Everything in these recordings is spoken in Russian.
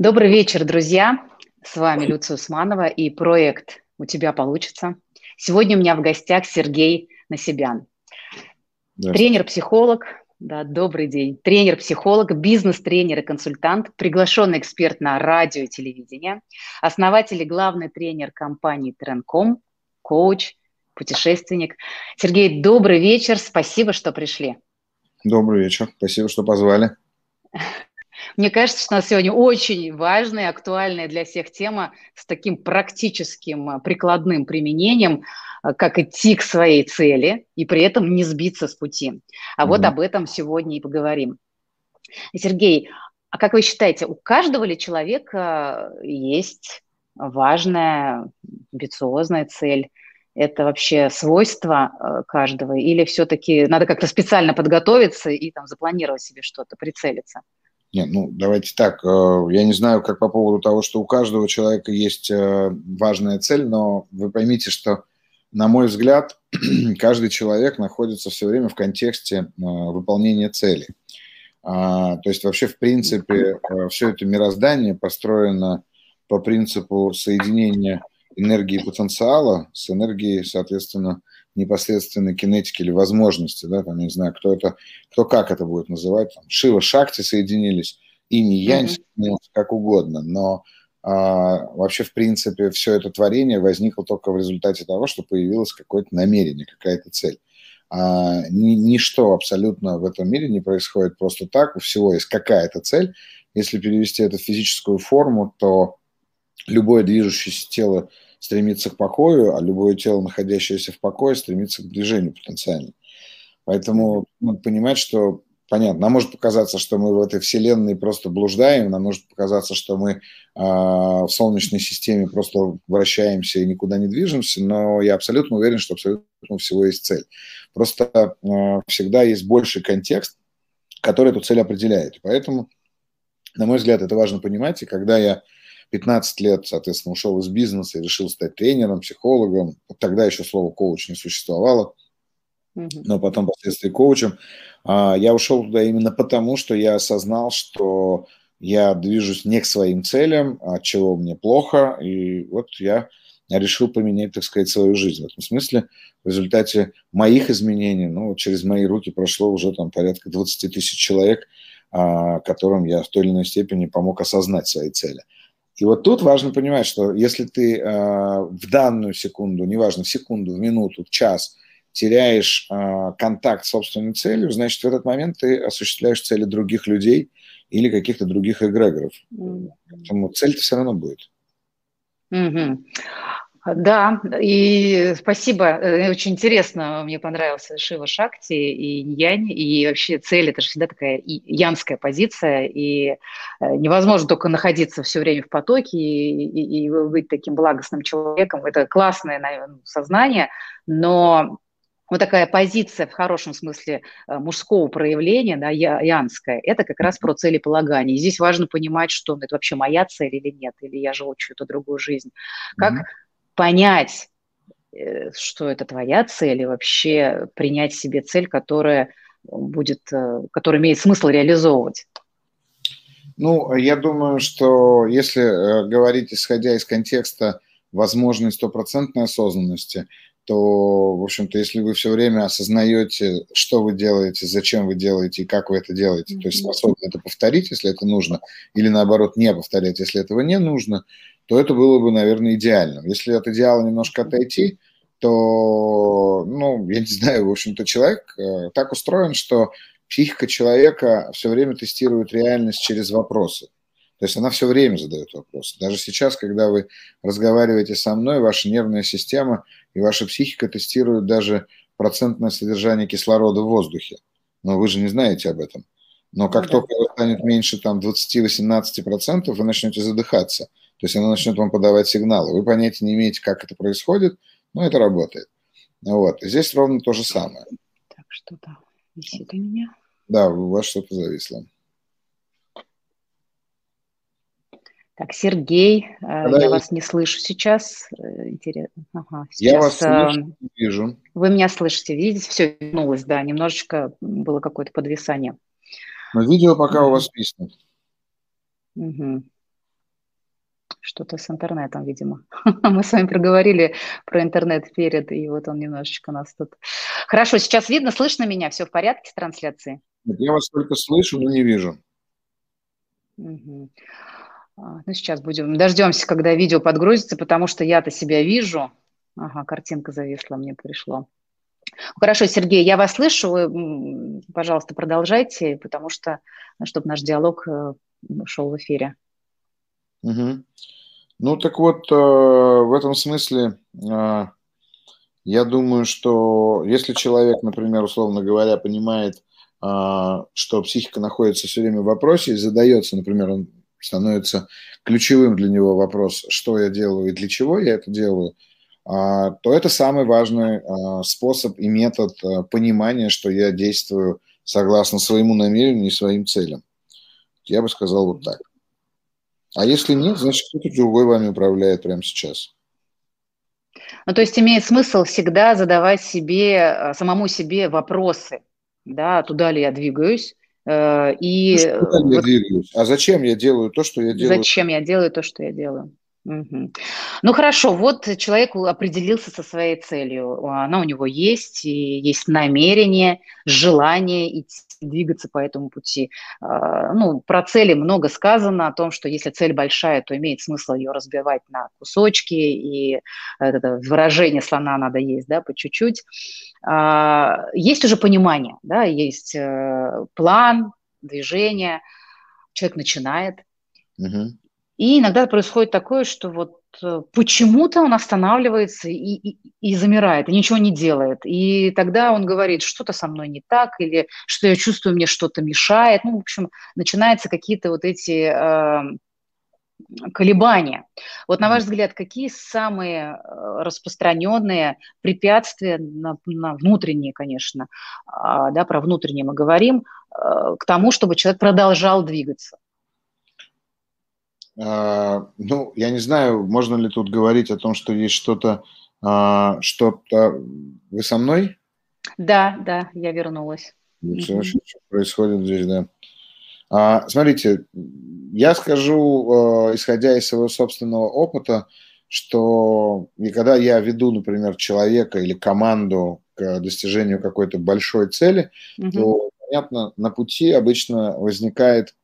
Добрый вечер, друзья. С вами Люция Усманова и проект «У тебя получится». Сегодня у меня в гостях Сергей Насибян. Тренер-психолог, да, добрый день. Тренер-психолог, бизнес-тренер и консультант, приглашенный эксперт на радио и телевидение, основатель и главный тренер компании Тренком, коуч, путешественник. Сергей, добрый вечер, спасибо, что пришли. Добрый вечер, спасибо, что позвали. Мне кажется, что у нас сегодня очень важная, актуальная для всех тема с таким практическим, а, прикладным применением, а, как идти к своей цели и при этом не сбиться с пути. А mm-hmm. вот об этом сегодня и поговорим. Сергей, а как вы считаете, у каждого ли человека есть важная, амбициозная цель? Это вообще свойство каждого? Или все-таки надо как-то специально подготовиться и там запланировать себе что-то, прицелиться? Нет, ну давайте так. Э, я не знаю, как по поводу того, что у каждого человека есть э, важная цель, но вы поймите, что, на мой взгляд, каждый человек находится все время в контексте э, выполнения цели. А, то есть вообще, в принципе, все это мироздание построено по принципу соединения энергии потенциала с энергией, соответственно, непосредственно кинетики или возможности, да, там, не знаю, кто это, кто как это будет называть, там, Шива, Шакти соединились, Ини, Янь, mm-hmm. как угодно, но а, вообще, в принципе, все это творение возникло только в результате того, что появилось какое-то намерение, какая-то цель. А, ни, ничто абсолютно в этом мире не происходит просто так, у всего есть какая-то цель. Если перевести это в физическую форму, то любое движущееся тело стремится к покою, а любое тело, находящееся в покое, стремится к движению потенциально. Поэтому надо понимать, что понятно, нам может показаться, что мы в этой вселенной просто блуждаем, нам может показаться, что мы э, в Солнечной системе просто вращаемся и никуда не движемся, но я абсолютно уверен, что абсолютно у всего есть цель. Просто э, всегда есть больший контекст, который эту цель определяет. Поэтому, на мой взгляд, это важно понимать. И когда я 15 лет, соответственно, ушел из бизнеса и решил стать тренером, психологом. Тогда еще слово коуч не существовало, но потом впоследствии коучем. А, я ушел туда именно потому, что я осознал, что я движусь не к своим целям, от чего мне плохо, и вот я решил поменять, так сказать, свою жизнь. В этом смысле в результате моих изменений, ну, через мои руки прошло уже там порядка 20 тысяч человек, а, которым я в той или иной степени помог осознать свои цели. И вот тут важно понимать, что если ты э, в данную секунду, неважно, в секунду, в минуту, в час теряешь э, контакт с собственной целью, значит, в этот момент ты осуществляешь цели других людей или каких-то других эгрегоров. Mm-hmm. Поэтому цель-то все равно будет. Mm-hmm. Да, и спасибо. Э, очень интересно, мне понравился Шива Шакти и Янь, и вообще цель, это же всегда такая янская позиция, и э, невозможно только находиться все время в потоке и, и, и быть таким благостным человеком. Это классное, наверное, сознание, но вот такая позиция в хорошем смысле э, мужского проявления, да, янская, это как раз про целеполагание. И здесь важно понимать, что ну, это вообще моя цель или нет, или я живу чью-то другую жизнь. Как mm-hmm понять, э, что это твоя цель, и вообще принять себе цель, которая будет, э, которая имеет смысл реализовывать? Ну, я думаю, что если э, говорить, исходя из контекста возможной стопроцентной осознанности, то, в общем-то, если вы все время осознаете, что вы делаете, зачем вы делаете и как вы это делаете, mm-hmm. то есть способны это повторить, если это нужно, или наоборот не повторять, если этого не нужно, то это было бы, наверное, идеально. Если от идеала немножко отойти, то, ну, я не знаю, в общем-то, человек э, так устроен, что психика человека все время тестирует реальность через вопросы. То есть она все время задает вопросы. Даже сейчас, когда вы разговариваете со мной, ваша нервная система и ваша психика тестируют даже процентное содержание кислорода в воздухе. Но вы же не знаете об этом. Но как ну, только станет меньше там 20-18%, вы начнете задыхаться. То есть она начнет вам подавать сигналы. Вы понятия не имеете, как это происходит, но это работает. Вот. Здесь ровно то же самое. Так, что-то висит у меня. Да, у вас что-то зависло. Так, Сергей, э, Когда я, вас не слышу сейчас. Э, интересно. Ага, сейчас, я вас слышу, э, вижу. Вы меня слышите, видите? Все вернулось, да, немножечко было какое-то подвисание. Но видео пока угу. у вас виснет. Угу. Что-то с интернетом, видимо. Мы с вами проговорили про интернет перед, и вот он немножечко нас тут... Хорошо, сейчас видно, слышно меня? Все в порядке с трансляцией? Я вас только слышу, но не вижу. Угу. Ну, сейчас будем, дождемся, когда видео подгрузится, потому что я-то себя вижу. Ага, картинка зависла, мне пришло. Хорошо, Сергей, я вас слышу. Вы, пожалуйста, продолжайте, потому что, чтобы наш диалог э, шел в эфире. Угу. Ну, так вот, э, в этом смысле э, я думаю, что если человек, например, условно говоря, понимает, что психика находится все время в вопросе и задается, например, он становится ключевым для него вопрос, что я делаю и для чего я это делаю, а, то это самый важный а, способ и метод а, понимания, что я действую согласно своему намерению и своим целям. Я бы сказал вот так. А если нет, значит кто-то другой вами управляет прямо сейчас. Ну, то есть имеет смысл всегда задавать себе, самому себе вопросы, да, туда ли я двигаюсь, Э, и... Ну, я двигаюсь? А зачем я делаю то, что я делаю? Зачем я делаю то, что я делаю? Ну хорошо, вот человек определился со своей целью. Она у него есть, и есть намерение, желание идти двигаться по этому пути. А, ну, про цели много сказано, о том, что если цель большая, то имеет смысл ее разбивать на кусочки, и это выражение слона надо есть, да, по чуть-чуть. А, есть уже понимание, да, есть э, план, движение, человек начинает. Угу. И иногда происходит такое, что вот э, почему-то он останавливается и, и, и замирает, и ничего не делает. И тогда он говорит, что-то со мной не так, или что я чувствую, мне что-то мешает. Ну, в общем, начинаются какие-то вот эти э, колебания. Вот на ваш взгляд, какие самые э, распространенные препятствия на, на внутренние, конечно, э, да, про внутренние мы говорим, э, к тому, чтобы человек продолжал двигаться? А, ну, я не знаю, можно ли тут говорить о том, что есть что-то, а, что-то... Вы со мной? Да, да, я вернулась. Что, что происходит здесь, да. А, смотрите, я скажу, исходя из своего собственного опыта, что и когда я веду, например, человека или команду к достижению какой-то большой цели, угу. то, понятно, на пути обычно возникает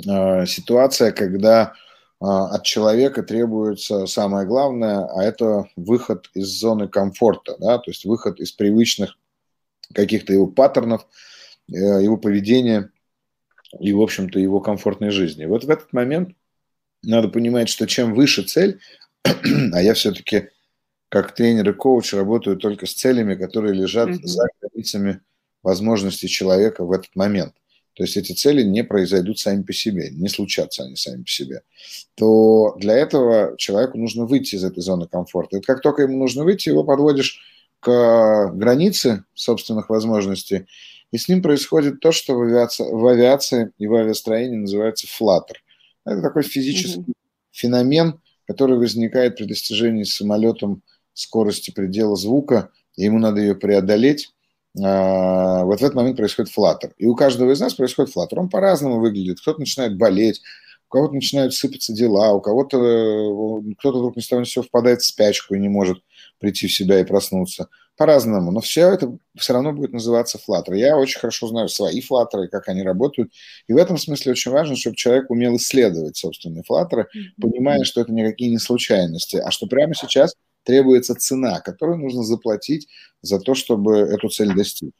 ситуация, когда э, от человека требуется самое главное, а это выход из зоны комфорта, да, то есть выход из привычных каких-то его паттернов, э, его поведения и, в общем-то, его комфортной жизни. Вот в этот момент надо понимать, что чем выше цель, а я все-таки как тренер и коуч работаю только с целями, которые лежат mm-hmm. за границами возможностей человека в этот момент то есть эти цели не произойдут сами по себе, не случатся они сами по себе, то для этого человеку нужно выйти из этой зоны комфорта. И как только ему нужно выйти, его подводишь к границе собственных возможностей, и с ним происходит то, что в авиации, в авиации и в авиастроении называется флаттер. Это такой физический mm-hmm. феномен, который возникает при достижении самолетом скорости предела звука, и ему надо ее преодолеть, вот в этот момент происходит флаттер. И у каждого из нас происходит флаттер. Он по-разному выглядит. Кто-то начинает болеть, у кого-то начинают сыпаться дела, у кого-то кто-то вдруг ни с того ни с сего впадает в спячку и не может прийти в себя и проснуться. По-разному. Но все это все равно будет называться флаттер. Я очень хорошо знаю свои флаттеры, как они работают. И в этом смысле очень важно, чтобы человек умел исследовать собственные флаттеры, понимая, что это никакие не случайности, а что прямо сейчас требуется цена, которую нужно заплатить за то, чтобы эту цель достичь.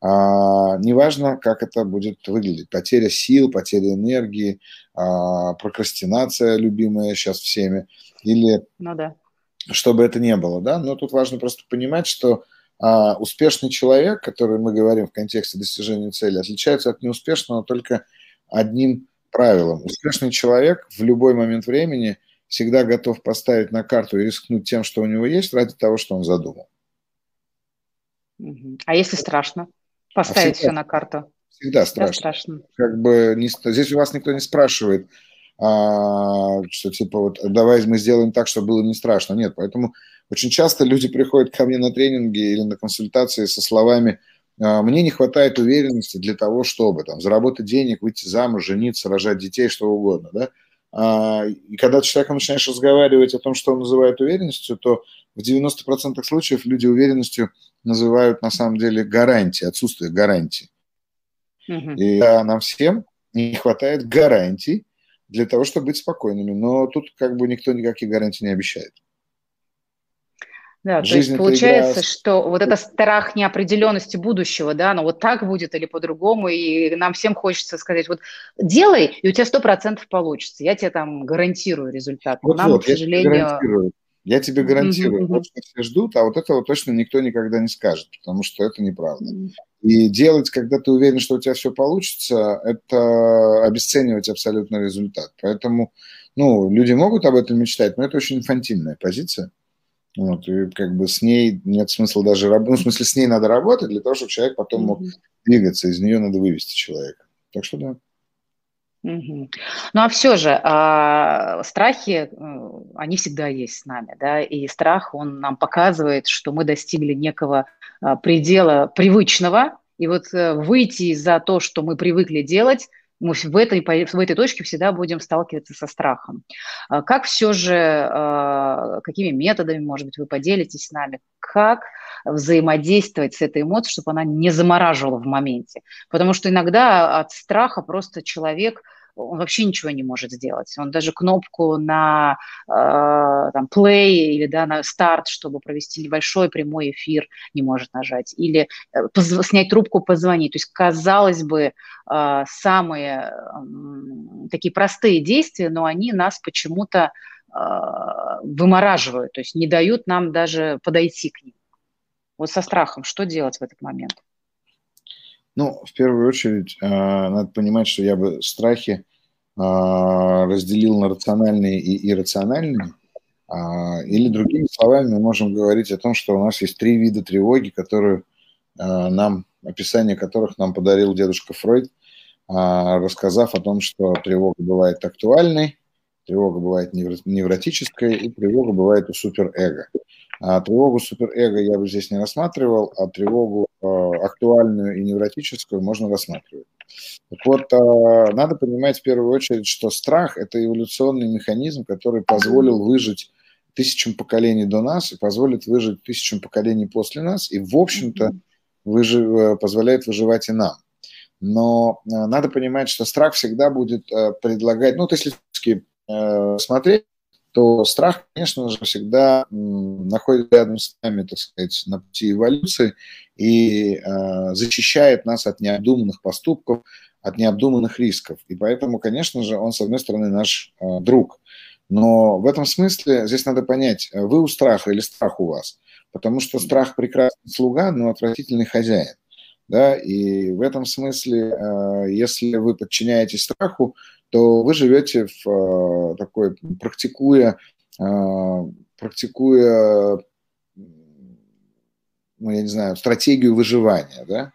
А, неважно, как это будет выглядеть. Потеря сил, потеря энергии, а, прокрастинация, любимая сейчас всеми, или ну, да. что бы это ни было. Да? Но тут важно просто понимать, что а, успешный человек, который мы говорим в контексте достижения цели, отличается от неуспешного только одним правилом. Успешный человек в любой момент времени – всегда готов поставить на карту и рискнуть тем, что у него есть, ради того, что он задумал. А если страшно? Поставить а всегда, все на карту? Всегда страшно. Всегда страшно. Как бы не, здесь у вас никто не спрашивает, а, что типа вот давай мы сделаем так, чтобы было не страшно. Нет, поэтому очень часто люди приходят ко мне на тренинги или на консультации со словами «А, «мне не хватает уверенности для того, чтобы там заработать денег, выйти замуж, жениться, рожать детей, что угодно». Да? А, и когда ты с человеком начинаешь разговаривать о том, что он называет уверенностью, то в 90% случаев люди уверенностью называют на самом деле гарантии, отсутствие гарантий. Угу. И нам всем не хватает гарантий для того, чтобы быть спокойными. Но тут как бы никто никаких гарантий не обещает. Да, Жизнь то есть получается, игра... что вот это страх неопределенности будущего, да, но вот так будет или по-другому, и нам всем хочется сказать, вот делай, и у тебя сто процентов получится, я тебе там гарантирую результат. Вот, нам, вот, к сожалению... Я тебе гарантирую, я тебе гарантирую. Mm-hmm. вот что все ждут, а вот этого точно никто никогда не скажет, потому что это неправда. Mm-hmm. И делать, когда ты уверен, что у тебя все получится, это обесценивать абсолютно результат. Поэтому, ну, люди могут об этом мечтать, но это очень инфантильная позиция. Вот, и как бы с ней нет смысла даже работать. Ну, в смысле, с ней надо работать для того, чтобы человек потом мог двигаться. Из нее надо вывести человека. Так что да. Угу. Ну а все же а, страхи, э, они всегда есть с нами, да, и страх, он нам показывает, что мы достигли некого а, предела привычного, и вот а, выйти за то, что мы привыкли делать, мы в этой, в этой точке всегда будем сталкиваться со страхом. А как все же, а, какими методами, может быть, вы поделитесь с нами, как взаимодействовать с этой эмоцией, чтобы она не замораживала в моменте? Потому что иногда от страха просто человек – он вообще ничего не может сделать. Он даже кнопку на э, там, play или да, на старт, чтобы провести небольшой прямой эфир, не может нажать. Или э, снять трубку, позвонить. То есть, казалось бы, э, самые э, такие простые действия, но они нас почему-то э, вымораживают, то есть не дают нам даже подойти к ним. Вот со страхом что делать в этот момент? Ну, в первую очередь, э, надо понимать, что я бы страхи э, разделил на рациональные и иррациональные. Э, или другими словами, мы можем говорить о том, что у нас есть три вида тревоги, которые нам, описание которых нам подарил дедушка Фройд, рассказав о том, что тревога бывает актуальной, тревога бывает невротическая и тревога бывает у суперэго. А тревогу суперэго я бы здесь не рассматривал, а тревогу э, актуальную и невротическую можно рассматривать. Так вот, э, надо понимать в первую очередь, что страх – это эволюционный механизм, который позволил выжить тысячам поколений до нас и позволит выжить тысячам поколений после нас, и, в общем-то, выжив... Э, позволяет выживать и нам. Но надо понимать, что страх всегда будет предлагать, ну, то есть, если смотреть, то страх, конечно же, всегда находится рядом с нами, так сказать, на пути эволюции и э, защищает нас от необдуманных поступков, от необдуманных рисков. И поэтому, конечно же, он, с одной стороны, наш э, друг. Но в этом смысле здесь надо понять, вы у страха или страх у вас. Потому что страх прекрасный слуга, но отвратительный хозяин. Да? И в этом смысле, э, если вы подчиняетесь страху, то вы живете в э, такой, практикуя, э, практикуя, ну, я не знаю, стратегию выживания, да?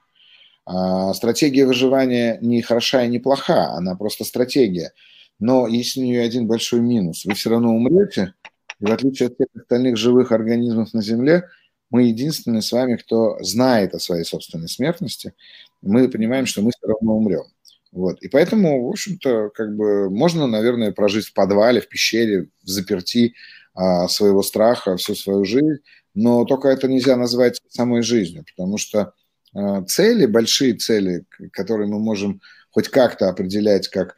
А стратегия выживания не хороша и не плоха, она просто стратегия. Но есть у нее один большой минус. Вы все равно умрете, и в отличие от всех остальных живых организмов на Земле, мы единственные с вами, кто знает о своей собственной смертности, мы понимаем, что мы все равно умрем. Вот. И поэтому, в общем-то, как бы можно, наверное, прожить в подвале, в пещере, в заперти а, своего страха всю свою жизнь, но только это нельзя назвать самой жизнью, потому что а, цели, большие цели, которые мы можем хоть как-то определять как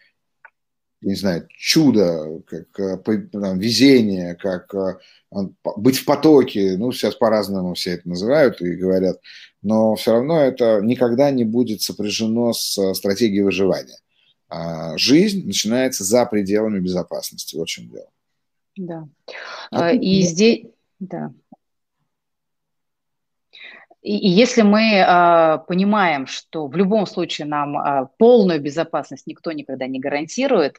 не знаю, чудо, как э, там, везение, как э, быть в потоке, ну, сейчас по-разному все это называют и говорят, но все равно это никогда не будет сопряжено с э, стратегией выживания. А жизнь начинается за пределами безопасности, вот в чем дело. Да. А, и здесь, да. И, если мы э, понимаем, что в любом случае нам э, полную безопасность никто никогда не гарантирует,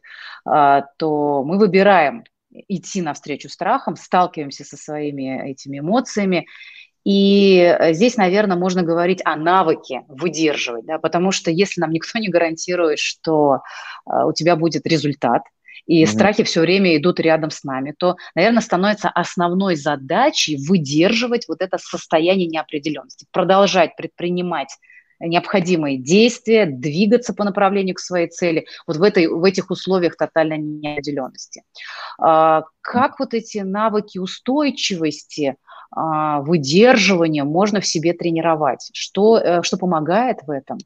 э, то мы выбираем идти навстречу страхам, сталкиваемся со своими этими эмоциями. И здесь, наверное, можно говорить о навыке выдерживать, да, потому что если нам никто не гарантирует, что э, у тебя будет результат, и mm-hmm. страхи все время идут рядом с нами, то, наверное, становится основной задачей выдерживать вот это состояние неопределенности, продолжать предпринимать необходимые действия, двигаться по направлению к своей цели, вот в, этой, в этих условиях тотальной неопределенности. А, как вот эти навыки устойчивости, а, выдерживания можно в себе тренировать? Что, э, что помогает в этом?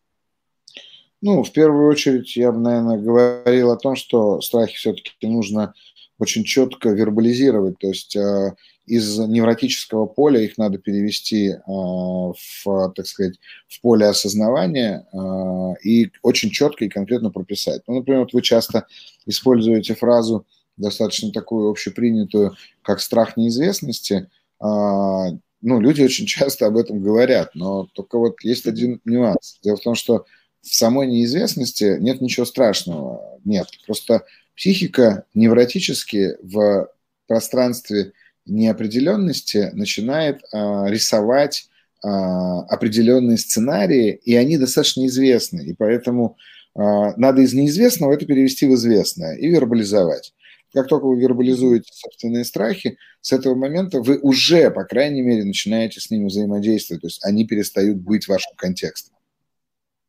Ну, в первую очередь, я бы, наверное, говорил о том, что страхи все-таки нужно очень четко вербализировать, то есть э, из невротического поля их надо перевести э, в, так сказать, в поле осознавания э, и очень четко и конкретно прописать. Ну, например, вот вы часто используете фразу достаточно такую общепринятую, как страх неизвестности. Э, ну, люди очень часто об этом говорят, но только вот есть один нюанс. Дело в том, что в самой неизвестности нет ничего страшного. Нет, просто психика невротически в пространстве неопределенности начинает а, рисовать а, определенные сценарии, и они достаточно известны. И поэтому а, надо из неизвестного это перевести в известное и вербализовать. Как только вы вербализуете собственные страхи, с этого момента вы уже, по крайней мере, начинаете с ними взаимодействовать. То есть они перестают быть вашим контекстом.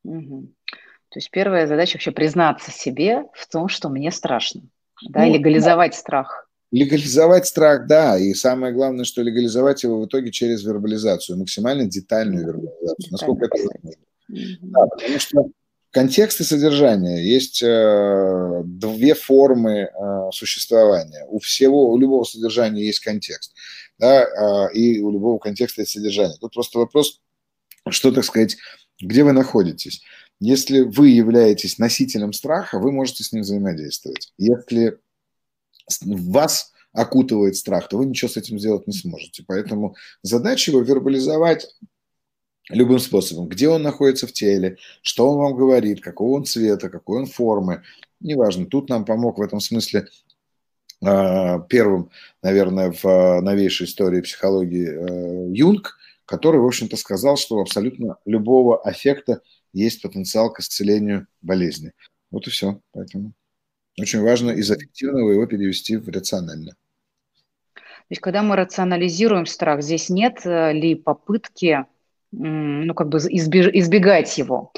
Угу. То есть первая задача вообще признаться себе в том, что мне страшно, да, ну, легализовать да. страх. Легализовать страх, да, и самое главное, что легализовать его в итоге через вербализацию, максимально детальную вербализацию, Детально, насколько это возможно. Да, потому что контекст и содержание есть э, две формы э, существования. У всего, у любого содержания есть контекст, да, э, и у любого контекста есть содержание. Тут просто вопрос, что, так сказать, где вы находитесь. Если вы являетесь носителем страха, вы можете с ним взаимодействовать. Если вас окутывает страх, то вы ничего с этим сделать не сможете. Поэтому задача его вербализовать любым способом. Где он находится в теле, что он вам говорит, какого он цвета, какой он формы. Неважно. Тут нам помог в этом смысле а, первым, наверное, в а, новейшей истории психологии э, Юнг, который, в общем-то, сказал, что у абсолютно любого аффекта есть потенциал к исцелению болезни. Вот и все. Поэтому очень важно из аффективного его перевести в рационально. То есть, когда мы рационализируем страх, здесь нет э, ли попытки, ну, как бы избегать его?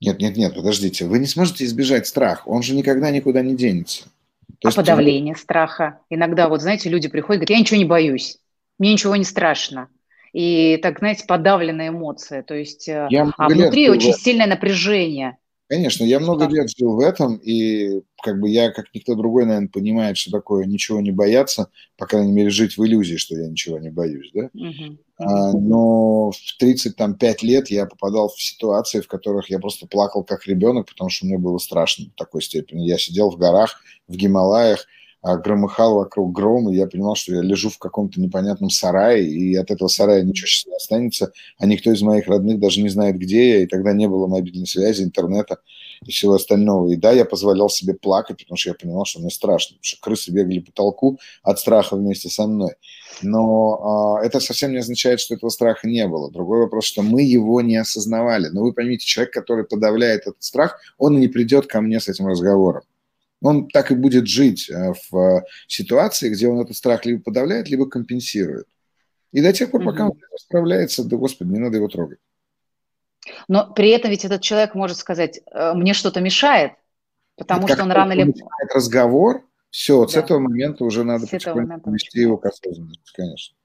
Нет, нет, нет, подождите. Вы не сможете избежать страх. Он же никогда никуда не денется. То а есть... подавление страха? Иногда, вот знаете, люди приходят и говорят, я ничего не боюсь, мне ничего не страшно и, так знаете, подавленная эмоция. То есть, э, я а внутри очень сильное напряжение. Конечно, я много лет жил в этом, и как бы я, как никто другой, наверное, понимает, что такое ничего не бояться, по крайней мере, жить в иллюзии, что я ничего не боюсь, да? Uh-huh. А, но в 35 лет я попадал в ситуации, в которых я просто плакал как ребенок, потому что мне было страшно в такой степени. Я сидел в горах, в Гималаях, громыхал вокруг гром, и я понимал, что я лежу в каком-то непонятном сарае, и от этого сарая ничего сейчас не останется, а никто из моих родных даже не знает, где я, и тогда не было мобильной связи, интернета и всего остального. И да, я позволял себе плакать, потому что я понимал, что мне страшно, потому что крысы бегали по толку от страха вместе со мной. Но э, это совсем не означает, что этого страха не было. Другой вопрос, что мы его не осознавали. Но вы поймите, человек, который подавляет этот страх, он не придет ко мне с этим разговором он так и будет жить э, в ситуации, где он этот страх либо подавляет, либо компенсирует. И до тех пор, пока он справляется, да, господи, не надо его трогать. Но при этом ведь этот человек может сказать, «Э, мне что-то мешает, потому что он рано или поздно... разговор, все, да. с этого момента уже надо потихоньку вести его к осознанности, конечно.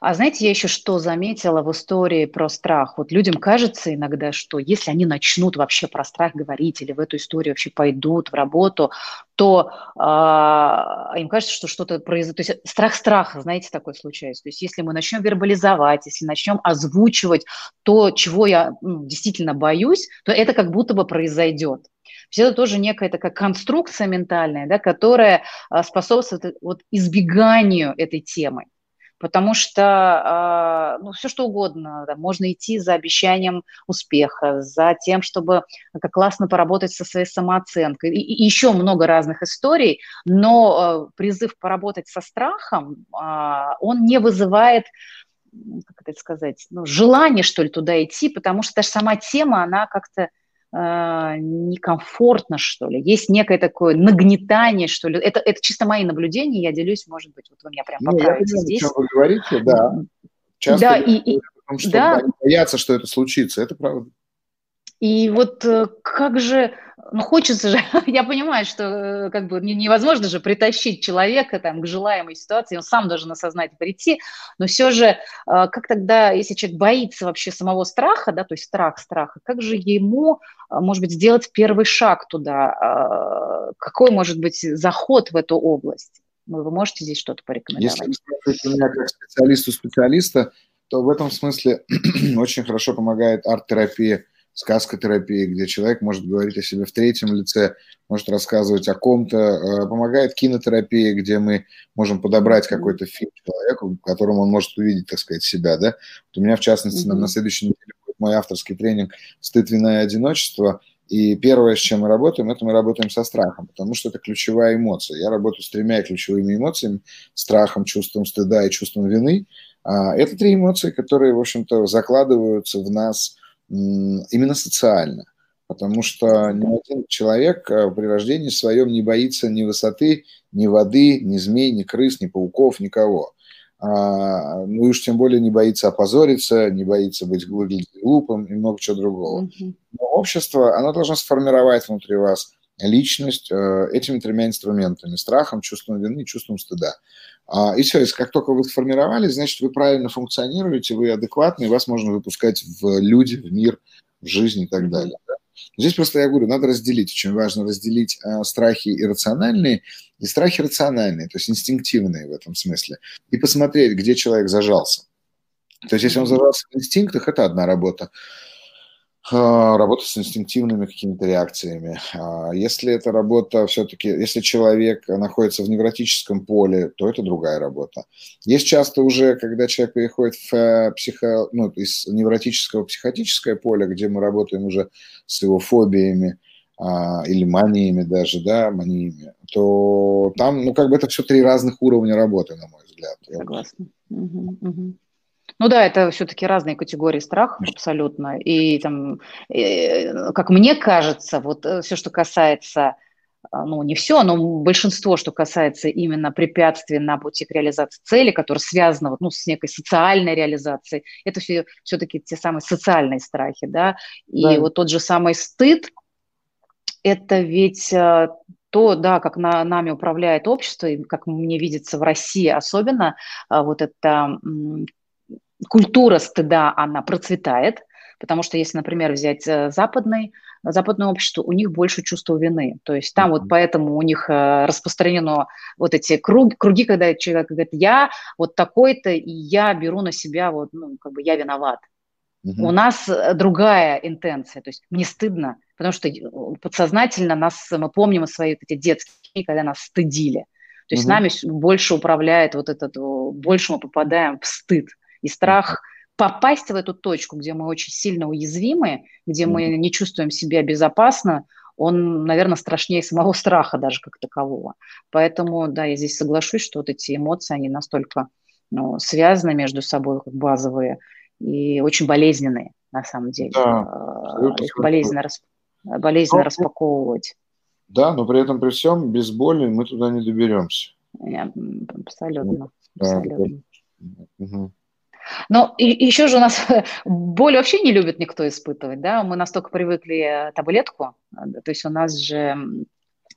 А знаете, я еще что заметила в истории про страх? Вот людям кажется иногда, что если они начнут вообще про страх говорить или в эту историю вообще пойдут в работу, то э, им кажется, что что-то произойдет. То есть страх страха, знаете, такое случается. То есть если мы начнем вербализовать, если начнем озвучивать то, чего я ну, действительно боюсь, то это как будто бы произойдет. То есть это тоже некая такая конструкция ментальная, да, которая способствует вот избеганию этой темы потому что э, ну, все что угодно, да, можно идти за обещанием успеха, за тем, чтобы как классно поработать со своей самооценкой, и, и еще много разных историй, но э, призыв поработать со страхом, э, он не вызывает как это сказать, ну, желание, что ли, туда идти, потому что даже сама тема, она как-то некомфортно, что ли. Есть некое такое нагнетание, что ли. Это, это чисто мои наблюдения, я делюсь, может быть, вот вы меня прям поправите ну, я понимаю, здесь. Вы говорите, да. Часто да, и, и, том, что да. боятся, что это случится. Это правда. И вот э, как же, ну хочется же, я понимаю, что э, как бы невозможно же притащить человека там к желаемой ситуации, он сам должен осознать прийти, но все же э, как тогда, если человек боится вообще самого страха, да, то есть страх страха, как же ему, может быть, сделать первый шаг туда, какой может быть заход в эту область? Ну, вы можете здесь что-то порекомендовать? Если вы спрашиваете меня как специалисту специалиста, то в этом смысле очень хорошо помогает арт-терапия, сказкотерапия, где человек может говорить о себе в третьем лице, может рассказывать о ком-то. Э, помогает кинотерапия, где мы можем подобрать какой-то фильм человеку, в котором он может увидеть, так сказать, себя. Да? Вот у меня, в частности, mm-hmm. на, на следующей неделе будет мой авторский тренинг «Стыд, вина и одиночество», и первое, с чем мы работаем, это мы работаем со страхом, потому что это ключевая эмоция. Я работаю с тремя ключевыми эмоциями – страхом, чувством стыда и чувством вины. А, это три эмоции, которые, в общем-то, закладываются в нас именно социально. Потому что ни один человек а, при рождении своем не боится ни высоты, ни воды, ни змей, ни крыс, ни пауков, никого. А, ну и уж тем более не боится опозориться, не боится быть глупым и много чего другого. Но общество, оно должно сформировать внутри вас личность э, этими тремя инструментами – страхом, чувством вины, чувством стыда. А, и все, как только вы сформировали, значит, вы правильно функционируете, вы адекватны, и вас можно выпускать в люди, в мир, в жизнь и так далее. Здесь просто я говорю, надо разделить, очень важно разделить э, страхи иррациональные и страхи рациональные, то есть инстинктивные в этом смысле, и посмотреть, где человек зажался. То есть если он зажался в инстинктах, это одна работа. А, работа с инстинктивными какими-то реакциями. А, если это работа все-таки, если человек находится в невротическом поле, то это другая работа. Есть часто уже, когда человек переходит в э, психо, ну, из невротического в психотическое поле, где мы работаем уже с его фобиями, а, или маниями даже, да, маниями, то там, ну, как бы это все три разных уровня работы, на мой взгляд. Согласна. Угу, угу. Ну да, это все-таки разные категории страхов абсолютно. И там, э, как мне кажется, вот э, все, что касается, а, ну не все, но большинство, что касается именно препятствий на пути к реализации цели, которые связаны вот, ну, с некой социальной реализацией, это все, все-таки те самые социальные страхи, да. И да. вот тот же самый стыд, это ведь э, то, да, как на, нами управляет общество, и как мне видится в России особенно, вот это культура стыда, она процветает, потому что если, например, взять э, западный, западное общество, у них больше чувства вины. То есть там mm-hmm. вот поэтому у них э, распространено вот эти круги, круги, когда человек говорит, я вот такой-то, и я беру на себя, вот, ну, как бы я виноват. Mm-hmm. У нас э, другая интенция, то есть мне стыдно, потому что подсознательно нас, мы помним свои вот эти детские, когда нас стыдили. То есть mm-hmm. нами больше управляет вот этот, больше мы попадаем в стыд и страх попасть в эту точку, где мы очень сильно уязвимы, где мы не чувствуем себя безопасно, он, наверное, страшнее самого страха даже как такового. Поэтому, да, я здесь соглашусь, что вот эти эмоции, они настолько ну, связаны между собой, как базовые, и очень болезненные, на самом деле. Да, а, Их болезненно, рас... болезненно но, распаковывать. Да, но при этом при всем без боли мы туда не доберемся. Абсолютно. Да, абсолютно. Угу. Но еще же у нас боль вообще не любит никто испытывать, да, мы настолько привыкли таблетку, то есть у нас же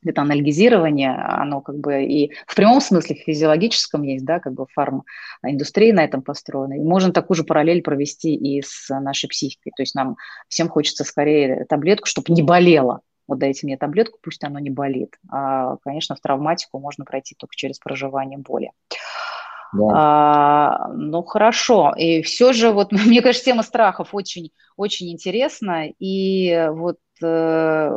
это анальгизирование, оно как бы и в прямом смысле физиологическом есть, да, как бы фарм-индустрия на этом построена. И можно такую же параллель провести и с нашей психикой. То есть нам всем хочется скорее таблетку, чтобы не болело. Вот дайте мне таблетку, пусть оно не болит. А, конечно, в травматику можно пройти только через проживание боли. Да. А, ну хорошо, и все же вот мне кажется тема страхов очень очень интересна. И вот э,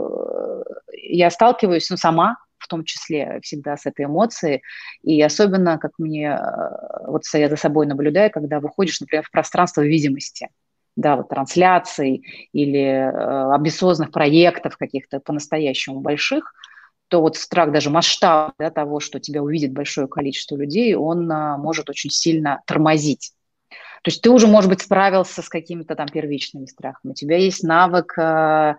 я сталкиваюсь ну сама в том числе всегда с этой эмоцией. И особенно как мне э, вот я за собой наблюдаю, когда выходишь, например, в пространство видимости, да, вот трансляций или э, амбициозных проектов каких-то по-настоящему больших, то вот страх даже масштаб да, того, что тебя увидит большое количество людей, он а, может очень сильно тормозить. То есть ты уже, может быть, справился с какими-то там первичными страхами, у тебя есть навык а,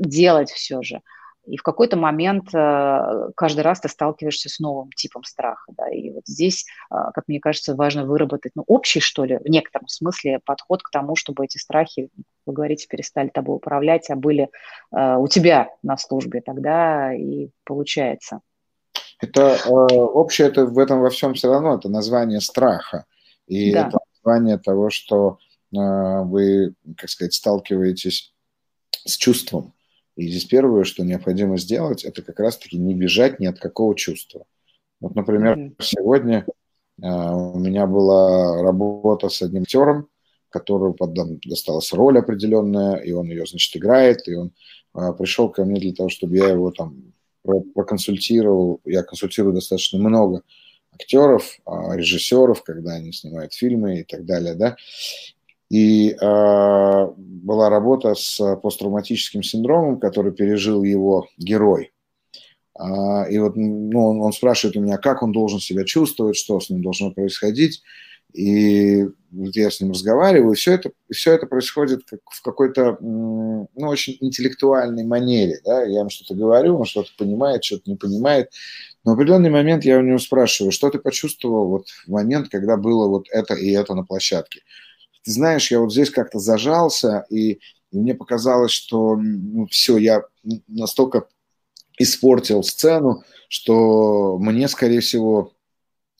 делать все же. И в какой-то момент э, каждый раз ты сталкиваешься с новым типом страха. Да? И вот здесь, э, как мне кажется, важно выработать ну, общий, что ли, в некотором смысле подход к тому, чтобы эти страхи, вы говорите, перестали тобой управлять, а были э, у тебя на службе. Тогда и получается. Это э, общее это в этом во всем все равно, это название страха. И да. это название того, что э, вы, как сказать, сталкиваетесь с чувством. И здесь первое, что необходимо сделать, это как раз-таки не бежать ни от какого чувства. Вот, например, mm-hmm. сегодня э, у меня была работа с одним актером, которому потом досталась роль определенная, и он ее, значит, играет, и он э, пришел ко мне для того, чтобы я его там проконсультировал. Я консультирую достаточно много актеров, э, режиссеров, когда они снимают фильмы и так далее, да. И э, была работа с посттравматическим синдромом, который пережил его герой. Э, и вот ну, он, он спрашивает у меня, как он должен себя чувствовать, что с ним должно происходить. И вот я с ним разговариваю, и все это, все это происходит как в какой-то ну, очень интеллектуальной манере. Да? Я ему что-то говорю, он что-то понимает, что-то не понимает. Но в определенный момент я у него спрашиваю, что ты почувствовал вот в момент, когда было вот это и это на площадке ты знаешь, я вот здесь как-то зажался, и, мне показалось, что ну, все, я настолько испортил сцену, что мне, скорее всего,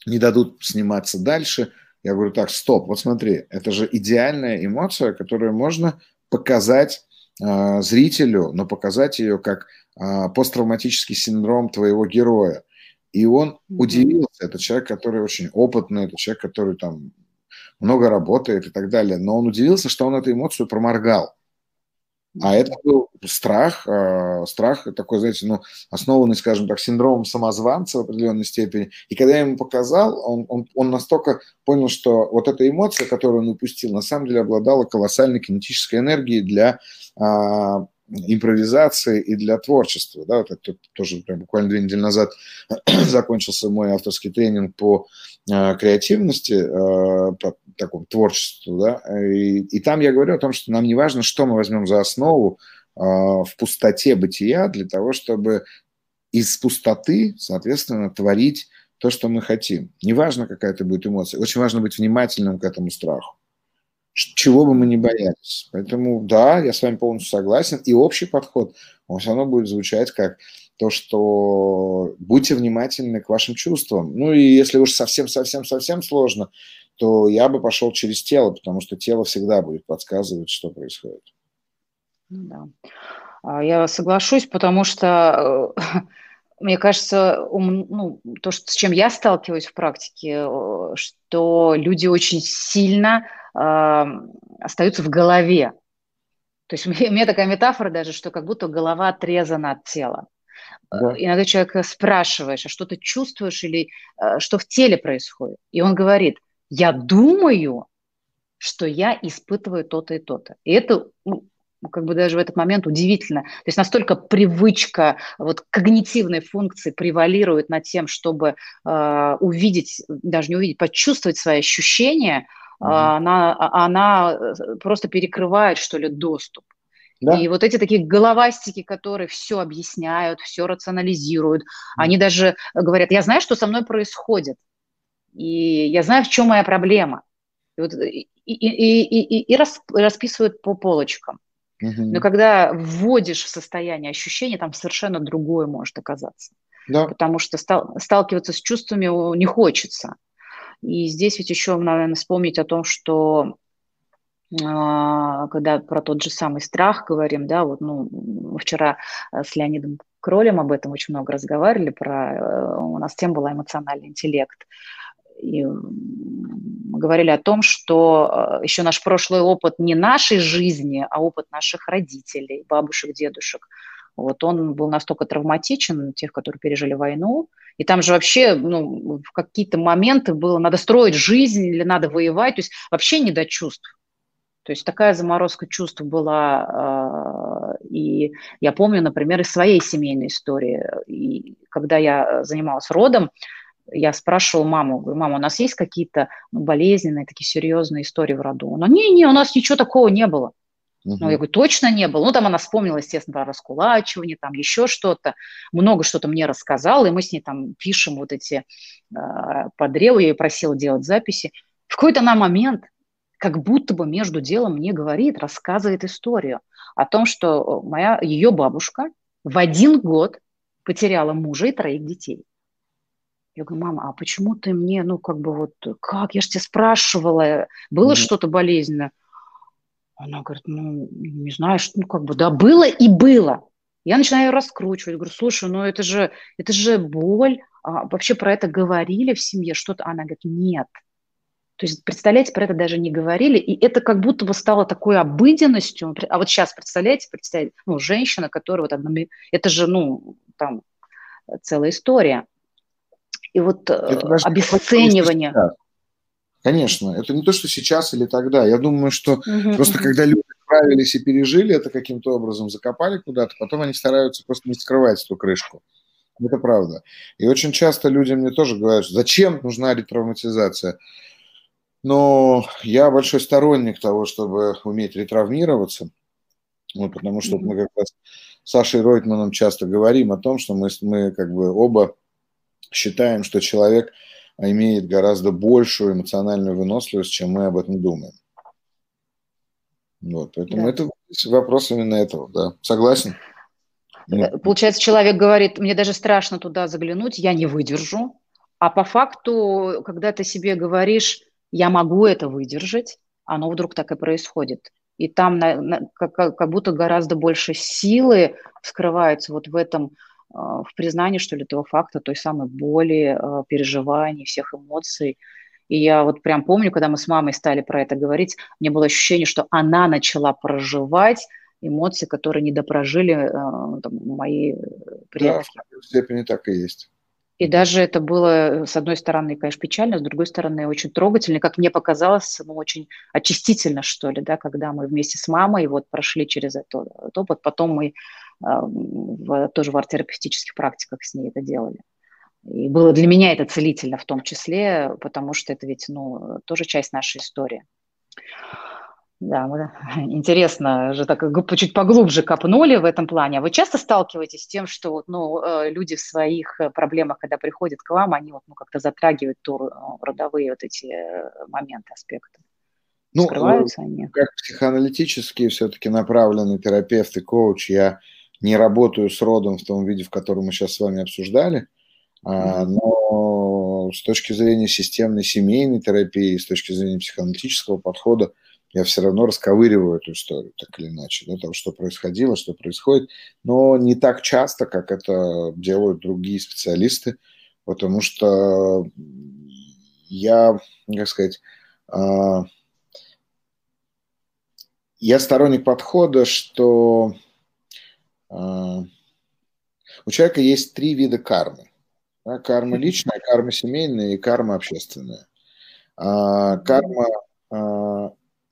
не дадут сниматься дальше. Я говорю, так, стоп, вот смотри, это же идеальная эмоция, которую можно показать э, зрителю, но показать ее как э, посттравматический синдром твоего героя. И он mm-hmm. удивился. Это человек, который очень опытный, это человек, который там много работает и так далее. Но он удивился, что он эту эмоцию проморгал. А это был страх, э, страх такой, знаете, ну, основанный, скажем так, синдромом самозванца в определенной степени. И когда я ему показал, он, он, он настолько понял, что вот эта эмоция, которую он упустил, на самом деле обладала колоссальной кинетической энергией для а, импровизации и для творчества. Да, вот это тоже прям, буквально две недели назад закончился мой авторский тренинг по э, креативности, э, по такому творчеству. Да, и, и там я говорю о том, что нам не важно, что мы возьмем за основу э, в пустоте бытия для того, чтобы из пустоты, соответственно, творить то, что мы хотим. Неважно, какая это будет эмоция. Очень важно быть внимательным к этому страху чего бы мы ни боялись. Поэтому да, я с вами полностью согласен. И общий подход, он все равно будет звучать как то, что будьте внимательны к вашим чувствам. Ну и если уж совсем-совсем-совсем сложно, то я бы пошел через тело, потому что тело всегда будет подсказывать, что происходит. Ну да. А, я соглашусь, потому что э, мне кажется, ну, то, с чем я сталкиваюсь в практике, э, что люди очень сильно э, остаются в голове. То есть у меня такая метафора даже, что как будто голова отрезана от тела. Да. Иногда человека спрашиваешь, а что ты чувствуешь или э, что в теле происходит? И он говорит, я думаю, что я испытываю то-то и то-то. И это ну, как бы даже в этот момент удивительно. То есть настолько привычка вот когнитивной функции превалирует над тем, чтобы э, увидеть, даже не увидеть, почувствовать свои ощущения, mm-hmm. она, а, она э, просто перекрывает, что ли, доступ. Да. И вот эти такие головастики, которые все объясняют, все рационализируют, mm-hmm. они даже говорят, я знаю, что со мной происходит, и я знаю, в чем моя проблема. И, вот, и, и, и, и, и расписывают по полочкам. Но когда вводишь в состояние ощущения, там совершенно другое может оказаться. Да. Потому что стал, сталкиваться с чувствами не хочется. И здесь ведь еще, наверное, вспомнить о том, что когда про тот же самый страх говорим, да, вот, ну, вчера э, с Леонидом Кролем об этом очень много разговаривали, про, э, у нас тема была эмоциональный интеллект. И говорили о том, что э, еще наш прошлый опыт не нашей жизни, а опыт наших родителей, бабушек, дедушек, вот он был настолько травматичен, тех, которые пережили войну, и там же вообще ну, в какие-то моменты было, надо строить жизнь или надо воевать, то есть вообще не до чувств. То есть такая заморозка чувств была, э, и я помню, например, из своей семейной истории, и когда я занималась родом, я спрашивала маму, говорю, мама, у нас есть какие-то ну, болезненные, такие серьезные истории в роду? Она, не-не, у нас ничего такого не было. Угу. Ну, я говорю, точно не было. Ну, там она вспомнила, естественно, про раскулачивание, там еще что-то. Много что-то мне рассказала, и мы с ней там пишем вот эти э, подревы. Я ее просила делать записи. В какой-то на момент, как будто бы между делом мне говорит, рассказывает историю о том, что моя, ее бабушка в один год потеряла мужа и троих детей. Я говорю, мама, а почему ты мне, ну, как бы вот, как? Я же тебя спрашивала, было mm-hmm. что-то болезненное? Она говорит, ну, не знаю, что, ну, как бы, да, было и было. Я начинаю раскручивать, говорю, слушай, ну, это же, это же боль, а, вообще про это говорили в семье, что-то. Она говорит, нет. То есть, представляете, про это даже не говорили, и это как будто бы стало такой обыденностью. А вот сейчас, представляете, представляете, ну, женщина, которая вот одна, это же, ну, там, целая история. И вот это э, обесценивание. Конечно, это не то, что сейчас или тогда. Я думаю, что угу, просто угу. когда люди справились и пережили это каким-то образом, закопали куда-то, потом они стараются просто не скрывать эту крышку. Это правда. И очень часто люди мне тоже говорят, зачем нужна ретравматизация. Но я большой сторонник того, чтобы уметь ретравмироваться, ну, потому что mm-hmm. мы как раз с Сашей Ройтманом часто говорим о том, что мы, мы как бы оба считаем, что человек – имеет гораздо большую эмоциональную выносливость, чем мы об этом думаем. Вот, поэтому да. это вопрос именно этого, да. Согласен? Э, получается, человек говорит, мне даже страшно туда заглянуть, я не выдержу. А по факту, когда ты себе говоришь, я могу это выдержать, оно вдруг так и происходит. И там на, на, как, как будто гораздо больше силы скрывается вот в этом а, в признании, что ли, этого факта, той самой боли, а, переживаний, всех эмоций. И я вот прям помню, когда мы с мамой стали про это говорить, мне было ощущение, что она начала проживать эмоции, которые не допрожили а, там, мои предки. Да, в степени так и есть. И даже это было, с одной стороны, конечно, печально, с другой стороны, очень трогательно, как мне показалось, ну, очень очистительно, что ли, да, когда мы вместе с мамой вот прошли через этот опыт, потом мы в, тоже в арт-терапевтических практиках с ней это делали. И было для меня это целительно в том числе, потому что это ведь ну, тоже часть нашей истории. Да, мы, интересно, же так чуть поглубже копнули в этом плане. А вы часто сталкиваетесь с тем, что ну, э, люди в своих э, проблемах, когда приходят к вам, они вот, ну, как-то затрагивают то, э, родовые вот эти моменты, аспекты? Ну, Скрываются они? как психоаналитически все-таки направленный терапевт и коуч, я не работаю с родом в том виде, в котором мы сейчас с вами обсуждали, mm-hmm. но с точки зрения системной семейной терапии, с точки зрения психоаналитического подхода, я все равно расковыриваю эту историю, так или иначе, да, того, что происходило, что происходит, но не так часто, как это делают другие специалисты, потому что я, как сказать, а, я сторонник подхода, что а, у человека есть три вида кармы. Карма личная, карма семейная и карма общественная. А, карма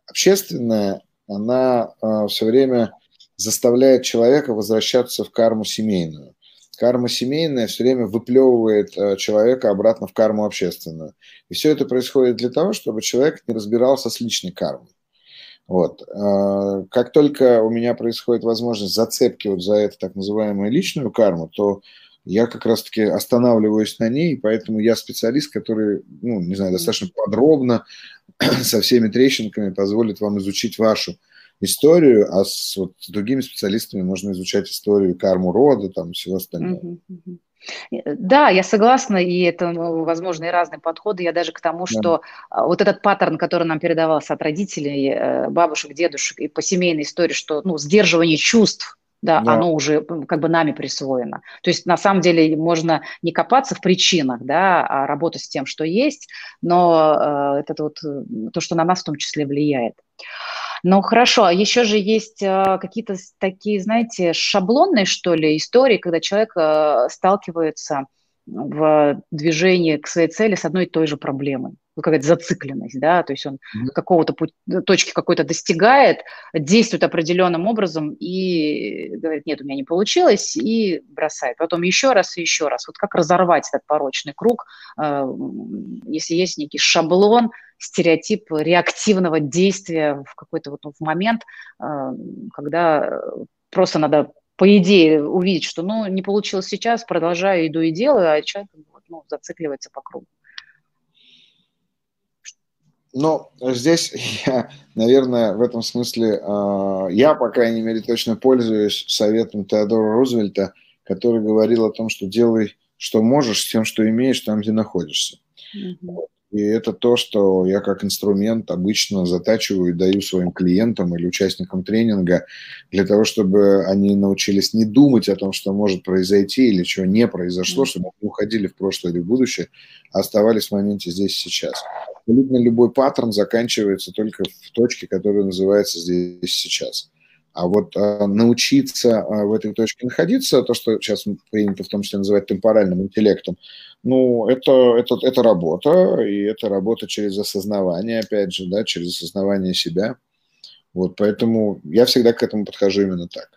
общественная, она все время заставляет человека возвращаться в карму семейную. Карма семейная все время выплевывает человека обратно в карму общественную. И все это происходит для того, чтобы человек не разбирался с личной кармой. Вот. А, как только у меня происходит возможность зацепки вот за эту так называемую личную карму, то я как раз-таки останавливаюсь на ней, поэтому я специалист, который, ну, не знаю, достаточно подробно, со всеми трещинками позволит вам изучить вашу историю, а с, вот, с другими специалистами можно изучать историю карму рода, там, всего остального. Uh-huh, uh-huh. Э, да, я согласна, и это, ну, возможно, и разные подходы. Я даже к тому, что да. вот этот паттерн, который нам передавался от родителей, э, бабушек, дедушек, и по семейной истории, что ну, сдерживание чувств, да, да, оно уже как бы нами присвоено. То есть на самом деле можно не копаться в причинах, да, а работать с тем, что есть, но э, это вот то, что на нас в том числе влияет. Ну хорошо, а еще же есть э, какие-то такие, знаете, шаблонные, что ли, истории, когда человек э, сталкивается в движении к своей цели с одной и той же проблемой. какая-то зацикленность, да, то есть он mm-hmm. какого-то путь, точки какой-то достигает, действует определенным образом и говорит, нет, у меня не получилось, и бросает. Потом еще раз и еще раз. Вот как разорвать этот порочный круг, э, если есть некий шаблон, стереотип реактивного действия в какой-то вот ну, в момент, э, когда просто надо по идее, увидеть, что, ну, не получилось сейчас, продолжаю, иду и делаю, а человек ну, зацикливается по кругу. Но здесь я, наверное, в этом смысле, а, я, по крайней мере, точно пользуюсь советом Теодора Рузвельта, который говорил о том, что делай, что можешь с тем, что имеешь, там, где находишься. Mm-hmm. И это то, что я как инструмент обычно затачиваю и даю своим клиентам или участникам тренинга для того, чтобы они научились не думать о том, что может произойти или чего не произошло, чтобы не уходили в прошлое или в будущее, а оставались в моменте здесь и сейчас. Абсолютно любой паттерн заканчивается только в точке, которая называется здесь и сейчас. А вот а, научиться а, в этой точке находиться, то, что сейчас принято в том числе называть темпоральным интеллектом, ну, это, это, это работа, и это работа через осознавание, опять же, да, через осознавание себя. Вот, поэтому я всегда к этому подхожу именно так.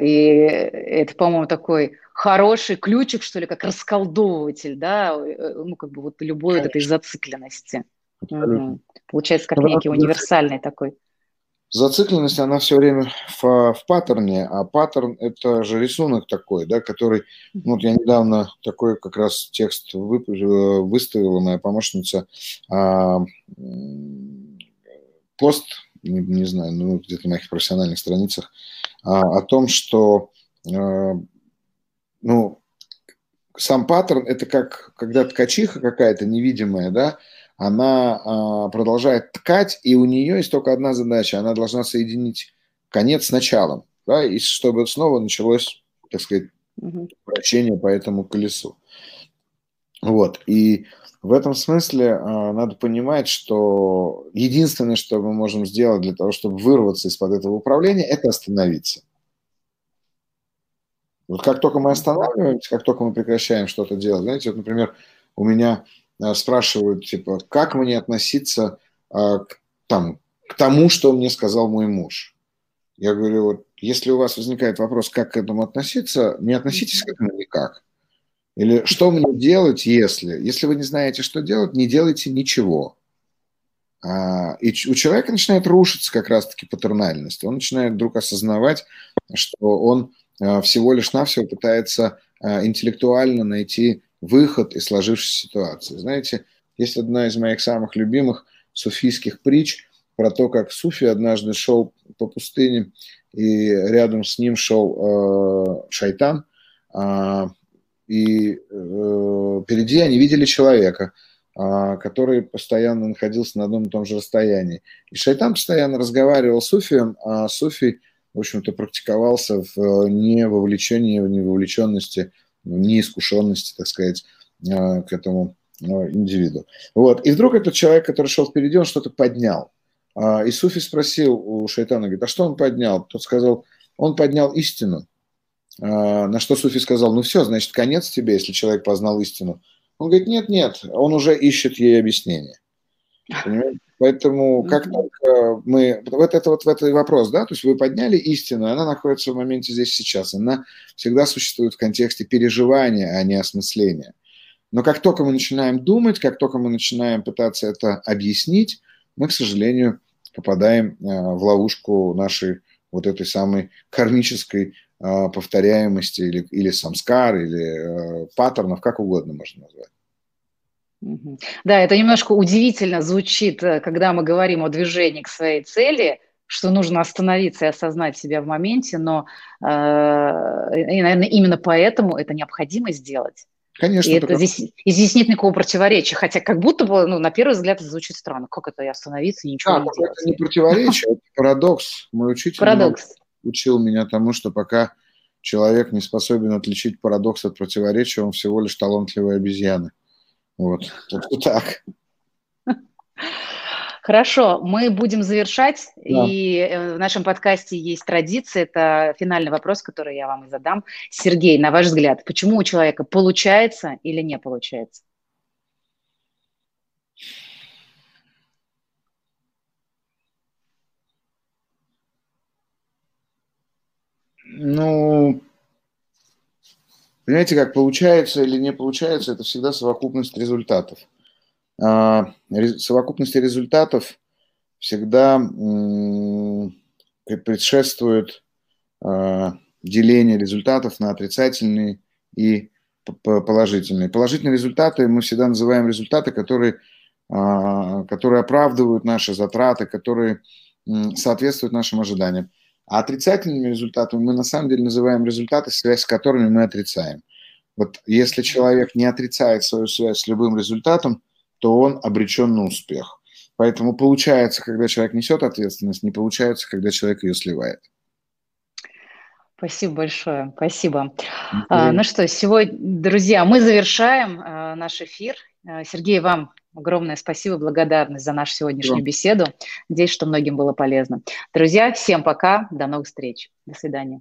И это, по-моему, такой хороший ключик, что ли, как расколдовыватель, да, э, ну, как бы вот любой вот этой зацикленности. Угу. Получается, как некий универсальный такой Зацикленность, она все время в, в паттерне, а паттерн – это же рисунок такой, да, который… Ну, вот я недавно такой как раз текст выставила моя помощница. А, пост, не, не знаю, ну, где-то на моих профессиональных страницах, а, о том, что, а, ну, сам паттерн – это как когда ткачиха какая-то невидимая, да, она а, продолжает ткать, и у нее есть только одна задача. Она должна соединить конец с началом, да, и чтобы снова началось, так сказать, вращение по этому колесу. Вот, и в этом смысле а, надо понимать, что единственное, что мы можем сделать для того, чтобы вырваться из-под этого управления, это остановиться. Вот как только мы останавливаемся, как только мы прекращаем что-то делать, знаете, вот, например, у меня спрашивают, типа, как мне относиться а, к, там, к тому, что мне сказал мой муж. Я говорю, вот, если у вас возникает вопрос, как к этому относиться, не относитесь к этому никак. Или что мне делать, если? Если вы не знаете, что делать, не делайте ничего. А, и у человека начинает рушиться как раз-таки патернальность. Он начинает вдруг осознавать, что он а, всего лишь навсего пытается интеллектуально найти выход из сложившейся ситуации. Знаете, есть одна из моих самых любимых суфийских притч про то, как Суфи однажды шел по пустыне, и рядом с ним шел э, шайтан, э, и э, впереди они видели человека, э, который постоянно находился на одном и том же расстоянии. И шайтан постоянно разговаривал с Суфием, а Суфий, в общем-то, практиковался в э, невовлечении, в невовлеченности неискушенности, так сказать, э, к этому э, индивиду. Вот. И вдруг этот человек, который шел впереди, он что-то поднял. А, и Суфи спросил у шайтана, говорит, а что он поднял? Тот сказал, он поднял истину. А, на что Суфи сказал, ну все, значит, конец тебе, если человек познал истину. Он говорит, нет, нет, он уже ищет ей объяснение. Понимаете? Поэтому как только мы... Вот это вот в этот вопрос, да, то есть вы подняли истину, она находится в моменте здесь сейчас. Она всегда существует в контексте переживания, а не осмысления. Но как только мы начинаем думать, как только мы начинаем пытаться это объяснить, мы, к сожалению, попадаем э, в ловушку нашей вот этой самой кармической э, повторяемости или, или самскар, или э, паттернов, как угодно можно назвать. Да, это немножко удивительно звучит, э, когда мы говорим о движении к своей цели, что нужно остановиться и осознать себя в моменте, но, э, и, наверное, именно поэтому это необходимо сделать. Конечно. И это здесь, и здесь нет никакого противоречия, хотя как будто бы, ну, на первый взгляд, это звучит странно. Как это и остановиться и ничего да, не делать? Это не противоречие, это парадокс. Мой учитель парадокс. учил меня тому, что пока человек не способен отличить парадокс от противоречия, он всего лишь талантливая обезьяна. Вот, так. Хорошо, мы будем завершать. Да. И э, в нашем подкасте есть традиция. Это финальный вопрос, который я вам и задам. Сергей, на ваш взгляд, почему у человека получается или не получается? Ну, понимаете, как получается или не получается, это всегда совокупность результатов. А, совокупности результатов всегда предшествует а, деление результатов на отрицательные и положительные. Положительные результаты мы всегда называем результаты, которые, а, которые оправдывают наши затраты, которые соответствуют нашим ожиданиям. А отрицательными результатами мы на самом деле называем результаты, связь с которыми мы отрицаем. Вот если человек не отрицает свою связь с любым результатом, то он обречен на успех. Поэтому получается, когда человек несет ответственность, не получается, когда человек ее сливает. Спасибо большое, спасибо. А, ну что, сегодня, друзья, мы завершаем а, наш эфир. А, Сергей, вам огромное спасибо, благодарность за нашу сегодняшнюю да. беседу. Надеюсь, что многим было полезно. Друзья, всем пока, до новых встреч. До свидания.